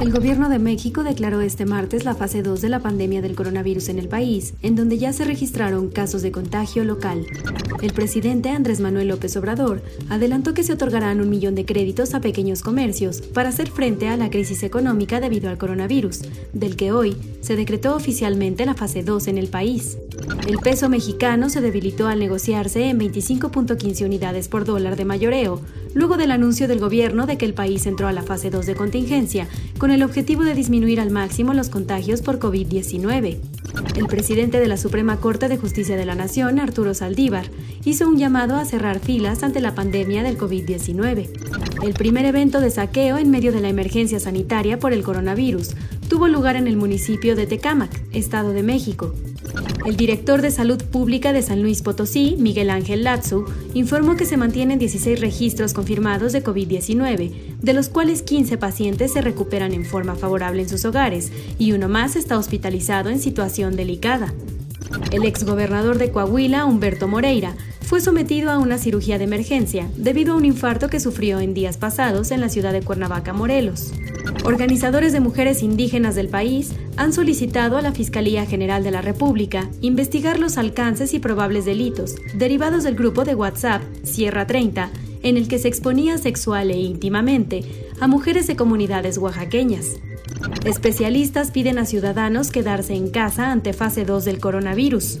El gobierno de México declaró este martes la fase 2 de la pandemia del coronavirus en el país, en donde ya se registraron casos de contagio local. El presidente Andrés Manuel López Obrador adelantó que se otorgarán un millón de créditos a pequeños comercios para hacer frente a la crisis económica debido al coronavirus, del que hoy se decretó oficialmente la fase 2 en el país. El peso mexicano se debilitó al negociarse en 25.15 unidades por dólar de mayoreo, luego del anuncio del gobierno de que el país entró a la fase 2 de contingencia, con el objetivo de disminuir al máximo los contagios por COVID-19. El presidente de la Suprema Corte de Justicia de la Nación, Arturo Saldívar, hizo un llamado a cerrar filas ante la pandemia del COVID-19. El primer evento de saqueo en medio de la emergencia sanitaria por el coronavirus tuvo lugar en el municipio de Tecámac, Estado de México. El director de Salud Pública de San Luis Potosí, Miguel Ángel Latzu, informó que se mantienen 16 registros confirmados de COVID-19, de los cuales 15 pacientes se recuperan en forma favorable en sus hogares y uno más está hospitalizado en situación delicada. El exgobernador de Coahuila, Humberto Moreira, fue sometido a una cirugía de emergencia debido a un infarto que sufrió en días pasados en la ciudad de Cuernavaca, Morelos. Organizadores de mujeres indígenas del país han solicitado a la Fiscalía General de la República investigar los alcances y probables delitos derivados del grupo de WhatsApp Sierra 30, en el que se exponía sexual e íntimamente a mujeres de comunidades oaxaqueñas. Especialistas piden a ciudadanos quedarse en casa ante fase 2 del coronavirus.